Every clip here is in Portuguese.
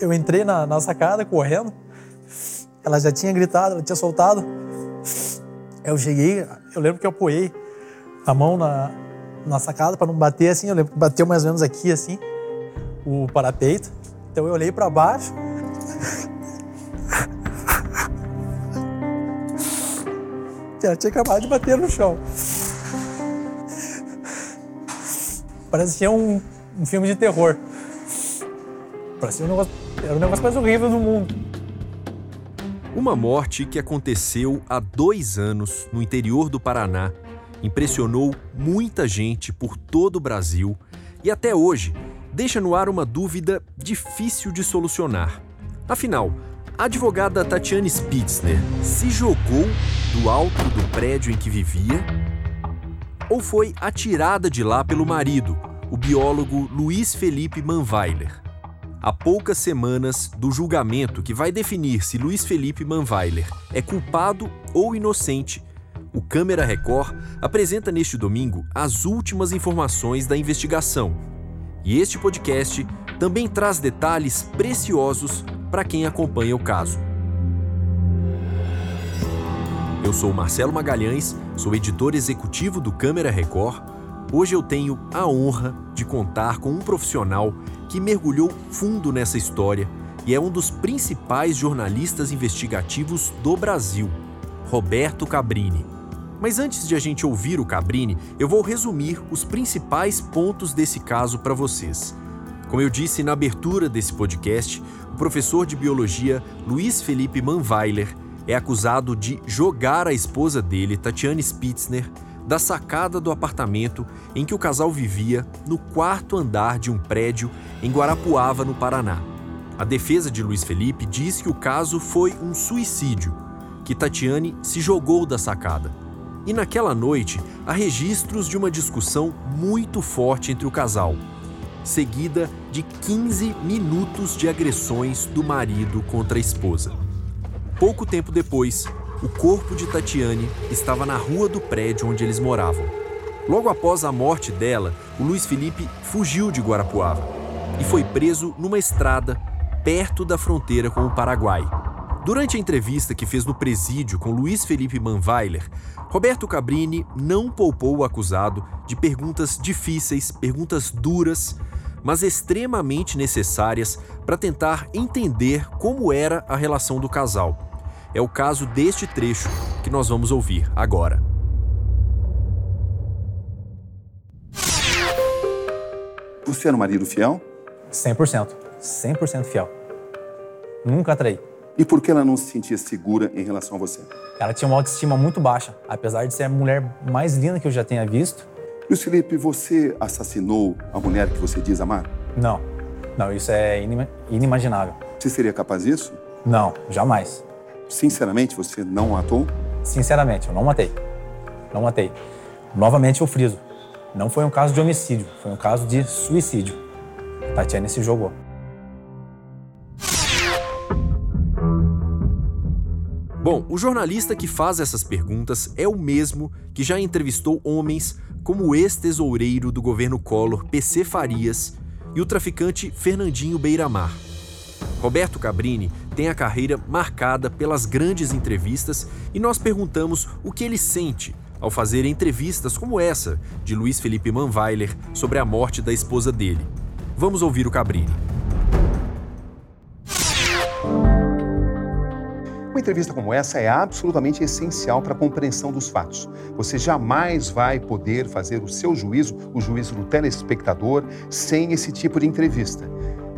eu entrei na, na sacada correndo. Ela já tinha gritado, ela tinha soltado. Eu cheguei, eu lembro que eu apoiei a mão na, na sacada para não bater assim. Eu lembro que bateu mais ou menos aqui assim, o parapeito. Então eu olhei para baixo. Ela tinha acabado de bater no chão. Parecia um, um filme de terror. Parecia um negócio, era o negócio mais horrível do mundo. Uma morte que aconteceu há dois anos no interior do Paraná impressionou muita gente por todo o Brasil e até hoje deixa no ar uma dúvida difícil de solucionar. Afinal, a advogada Tatiane Spitzner se jogou do alto do prédio em que vivia ou foi atirada de lá pelo marido, o biólogo Luiz Felipe Manweiler? Há poucas semanas do julgamento que vai definir se Luiz Felipe Manweiler é culpado ou inocente, o Câmera Record apresenta neste domingo as últimas informações da investigação. E este podcast também traz detalhes preciosos para quem acompanha o caso. Eu sou Marcelo Magalhães, sou editor executivo do Câmera Record. Hoje eu tenho a honra de contar com um profissional que mergulhou fundo nessa história e é um dos principais jornalistas investigativos do Brasil, Roberto Cabrini. Mas antes de a gente ouvir o Cabrini, eu vou resumir os principais pontos desse caso para vocês. Como eu disse na abertura desse podcast, o professor de biologia Luiz Felipe Manweiler é acusado de jogar a esposa dele, Tatiane Spitzner, da sacada do apartamento em que o casal vivia no quarto andar de um prédio em Guarapuava, no Paraná. A defesa de Luiz Felipe diz que o caso foi um suicídio, que Tatiane se jogou da sacada. E naquela noite há registros de uma discussão muito forte entre o casal seguida de 15 minutos de agressões do marido contra a esposa. Pouco tempo depois, o corpo de Tatiane estava na rua do prédio onde eles moravam. Logo após a morte dela, o Luiz Felipe fugiu de Guarapuava e foi preso numa estrada perto da fronteira com o Paraguai. Durante a entrevista que fez no presídio com Luiz Felipe Manweiler, Roberto Cabrini não poupou o acusado de perguntas difíceis, perguntas duras mas extremamente necessárias para tentar entender como era a relação do casal. É o caso deste trecho que nós vamos ouvir agora. Você era um marido fiel? 100%. 100% fiel. Nunca traí. E por que ela não se sentia segura em relação a você? Ela tinha uma autoestima muito baixa. Apesar de ser a mulher mais linda que eu já tenha visto, Luiz Felipe, você assassinou a mulher que você diz amar? Não. Não, isso é inimaginável. Você seria capaz disso? Não, jamais. Sinceramente, você não matou? Sinceramente, eu não matei. Não matei. Novamente eu friso. Não foi um caso de homicídio, foi um caso de suicídio. Tatiane se jogou. Bom, o jornalista que faz essas perguntas é o mesmo que já entrevistou homens como o ex-tesoureiro do governo Collor, PC Farias, e o traficante Fernandinho Beiramar. Roberto Cabrini tem a carreira marcada pelas grandes entrevistas e nós perguntamos o que ele sente ao fazer entrevistas como essa de Luiz Felipe Manweiler sobre a morte da esposa dele. Vamos ouvir o Cabrini. Uma entrevista como essa é absolutamente essencial para a compreensão dos fatos. Você jamais vai poder fazer o seu juízo, o juízo do telespectador, sem esse tipo de entrevista.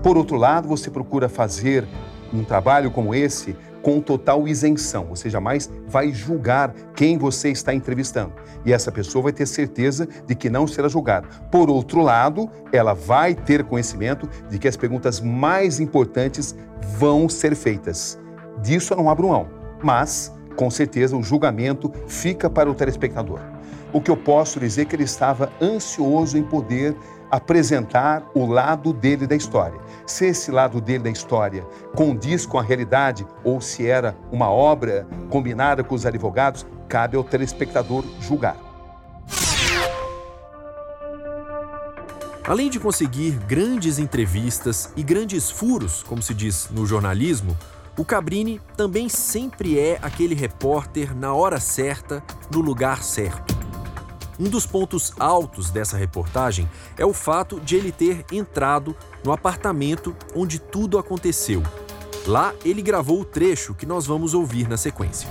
Por outro lado, você procura fazer um trabalho como esse com total isenção. Você jamais vai julgar quem você está entrevistando. E essa pessoa vai ter certeza de que não será julgada. Por outro lado, ela vai ter conhecimento de que as perguntas mais importantes vão ser feitas. Disso eu não abro mão, mas com certeza o julgamento fica para o telespectador. O que eu posso dizer é que ele estava ansioso em poder apresentar o lado dele da história. Se esse lado dele da história condiz com a realidade ou se era uma obra combinada com os advogados, cabe ao telespectador julgar. Além de conseguir grandes entrevistas e grandes furos, como se diz no jornalismo, o Cabrini também sempre é aquele repórter na hora certa, no lugar certo. Um dos pontos altos dessa reportagem é o fato de ele ter entrado no apartamento onde tudo aconteceu. Lá ele gravou o trecho que nós vamos ouvir na sequência.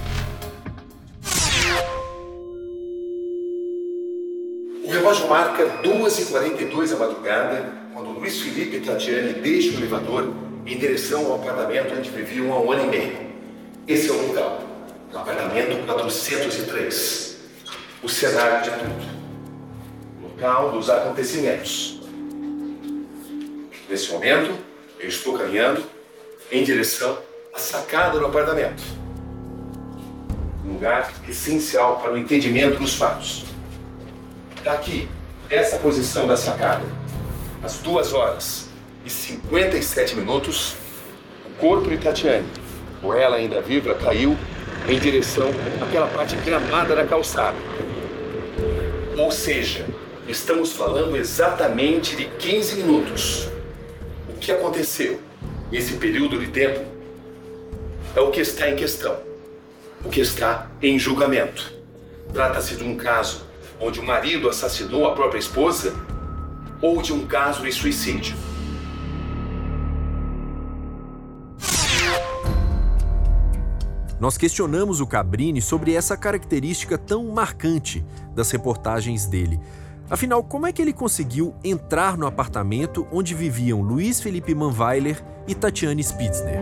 O relógio marca 2h42 da madrugada, quando Luiz Felipe Tatiane deixam o elevador em direção ao apartamento onde viviam há um ano e meio. Esse é o local, o apartamento 403 o cenário de tudo, local dos acontecimentos. Nesse momento, eu estou caminhando em direção à sacada do apartamento. Um lugar essencial para o entendimento dos fatos. Daqui, dessa posição da sacada, às duas horas e 57 minutos, o corpo de Tatiane, ou ela ainda viva, caiu em direção àquela parte gramada da calçada. Ou seja, estamos falando exatamente de 15 minutos. O que aconteceu nesse período de tempo é o que está em questão, o que está em julgamento. Trata-se de um caso onde o marido assassinou a própria esposa ou de um caso de suicídio. Nós questionamos o Cabrini sobre essa característica tão marcante das reportagens dele. Afinal, como é que ele conseguiu entrar no apartamento onde viviam Luiz Felipe Manweiler e Tatiane Spitzner?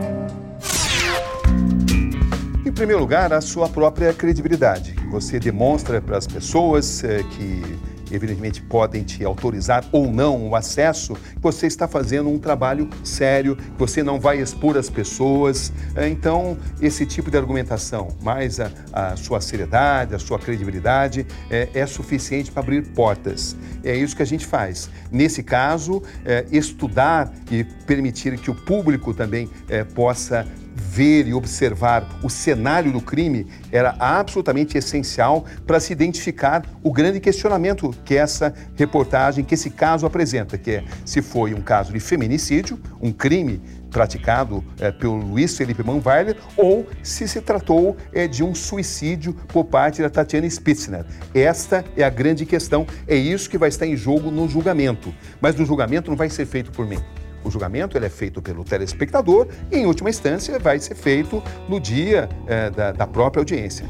Em primeiro lugar, a sua própria credibilidade. Você demonstra para as pessoas eh, que evidentemente podem te autorizar ou não o acesso, você está fazendo um trabalho sério, você não vai expor as pessoas. É, então, esse tipo de argumentação, mais a, a sua seriedade, a sua credibilidade, é, é suficiente para abrir portas. É isso que a gente faz. Nesse caso, é, estudar e permitir que o público também é, possa ver e observar o cenário do crime era absolutamente essencial para se identificar o grande questionamento que essa reportagem, que esse caso apresenta, que é se foi um caso de feminicídio, um crime praticado é, pelo Luiz Felipe Manweiler ou se se tratou é, de um suicídio por parte da Tatiana Spitzner. Esta é a grande questão, é isso que vai estar em jogo no julgamento. Mas no julgamento não vai ser feito por mim. O julgamento ele é feito pelo telespectador e, em última instância, vai ser feito no dia é, da, da própria audiência.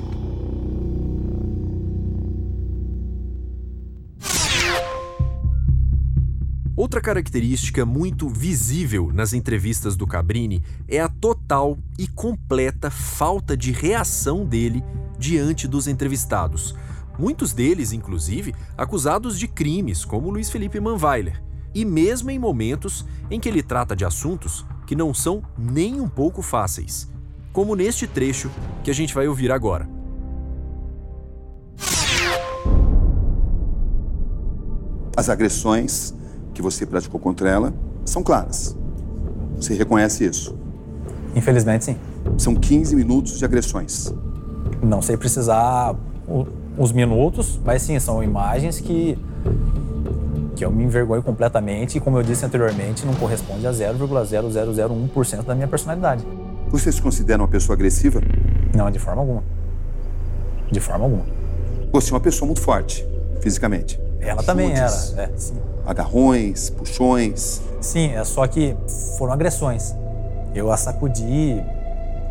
Outra característica muito visível nas entrevistas do Cabrini é a total e completa falta de reação dele diante dos entrevistados. Muitos deles, inclusive, acusados de crimes, como Luiz Felipe Manweiler e mesmo em momentos em que ele trata de assuntos que não são nem um pouco fáceis, como neste trecho que a gente vai ouvir agora. As agressões que você praticou contra ela são claras. Você reconhece isso? Infelizmente, sim. São 15 minutos de agressões. Não sei precisar os minutos, mas sim, são imagens que que eu me envergonho completamente e, como eu disse anteriormente, não corresponde a 0,0001% da minha personalidade. Você se considera uma pessoa agressiva? Não, de forma alguma. De forma alguma. Você é uma pessoa muito forte, fisicamente. Ela Chutes, também era, é, sim. Agarrões, puxões. Sim, é só que foram agressões. Eu a sacudi,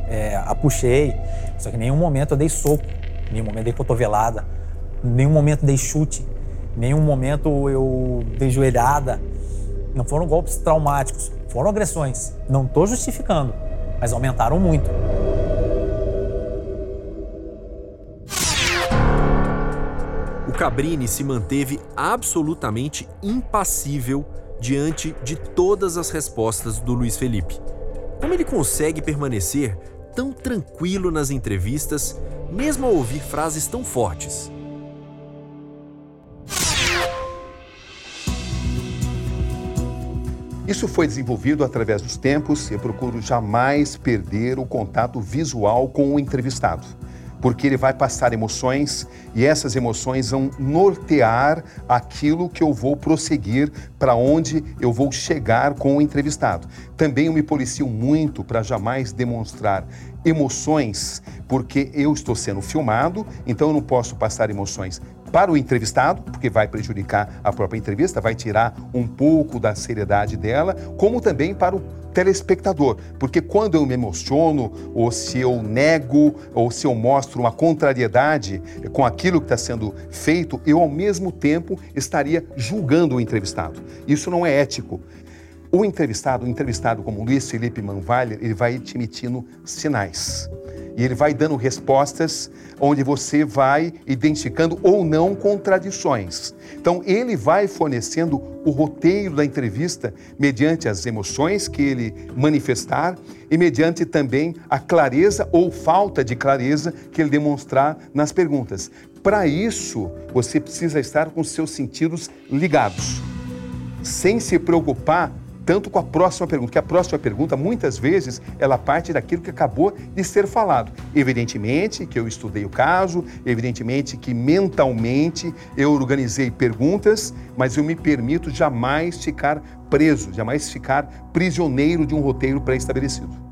é, a puxei, só que em nenhum momento eu dei soco, em nenhum momento dei cotovelada, em nenhum momento dei chute nenhum momento eu dei joelhada. Não foram golpes traumáticos, foram agressões. Não estou justificando, mas aumentaram muito. O Cabrini se manteve absolutamente impassível diante de todas as respostas do Luiz Felipe. Como ele consegue permanecer tão tranquilo nas entrevistas, mesmo ao ouvir frases tão fortes? Isso foi desenvolvido através dos tempos e procuro jamais perder o contato visual com o entrevistado. porque ele vai passar emoções e essas emoções vão nortear aquilo que eu vou prosseguir, para onde eu vou chegar com o entrevistado. Também eu me policio muito para jamais demonstrar emoções, porque eu estou sendo filmado, então eu não posso passar emoções para o entrevistado, porque vai prejudicar a própria entrevista, vai tirar um pouco da seriedade dela, como também para o telespectador, porque quando eu me emociono, ou se eu nego, ou se eu mostro uma contrariedade com aquilo que está sendo feito, eu ao mesmo tempo estaria julgando o entrevistado. Isso não é ético. O entrevistado, o entrevistado como Luiz Felipe Manvalha, ele vai te emitindo sinais. E ele vai dando respostas onde você vai identificando ou não contradições. Então, ele vai fornecendo o roteiro da entrevista mediante as emoções que ele manifestar e mediante também a clareza ou falta de clareza que ele demonstrar nas perguntas. Para isso, você precisa estar com seus sentidos ligados, sem se preocupar tanto com a próxima pergunta, que a próxima pergunta, muitas vezes, ela parte daquilo que acabou de ser falado. Evidentemente que eu estudei o caso, evidentemente que mentalmente eu organizei perguntas, mas eu me permito jamais ficar preso, jamais ficar prisioneiro de um roteiro pré-estabelecido.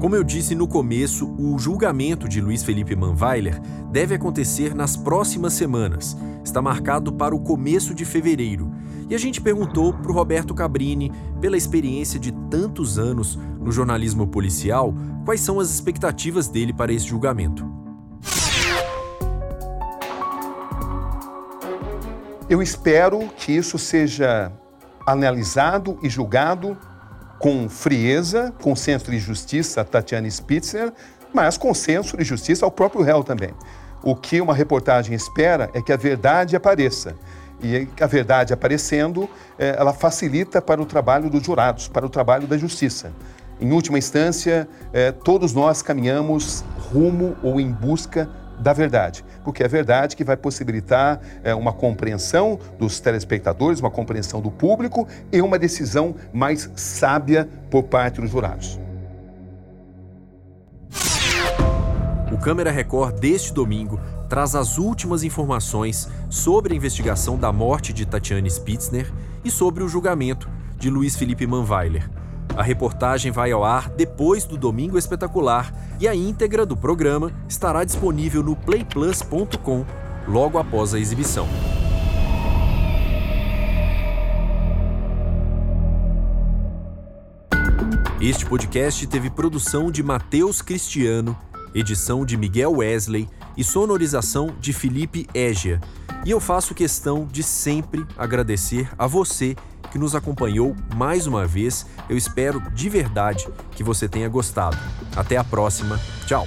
Como eu disse no começo, o julgamento de Luiz Felipe Manweiler deve acontecer nas próximas semanas. Está marcado para o começo de fevereiro. E a gente perguntou para o Roberto Cabrini, pela experiência de tantos anos no jornalismo policial, quais são as expectativas dele para esse julgamento. Eu espero que isso seja analisado e julgado com frieza, com senso de justiça a Tatiana Spitzer, mas com senso de justiça ao próprio réu também. O que uma reportagem espera é que a verdade apareça. E a verdade aparecendo, é, ela facilita para o trabalho dos jurados, para o trabalho da justiça. Em última instância, é, todos nós caminhamos rumo ou em busca da verdade, porque é a verdade que vai possibilitar é, uma compreensão dos telespectadores, uma compreensão do público e uma decisão mais sábia por parte dos jurados. O Câmera Record deste domingo traz as últimas informações sobre a investigação da morte de Tatiane Spitzner e sobre o julgamento de Luiz Felipe Manweiler. A reportagem vai ao ar depois do Domingo Espetacular e a íntegra do programa estará disponível no playplus.com logo após a exibição. Este podcast teve produção de Matheus Cristiano, edição de Miguel Wesley e sonorização de Felipe Égia. E eu faço questão de sempre agradecer a você que nos acompanhou mais uma vez. Eu espero de verdade que você tenha gostado. Até a próxima. Tchau.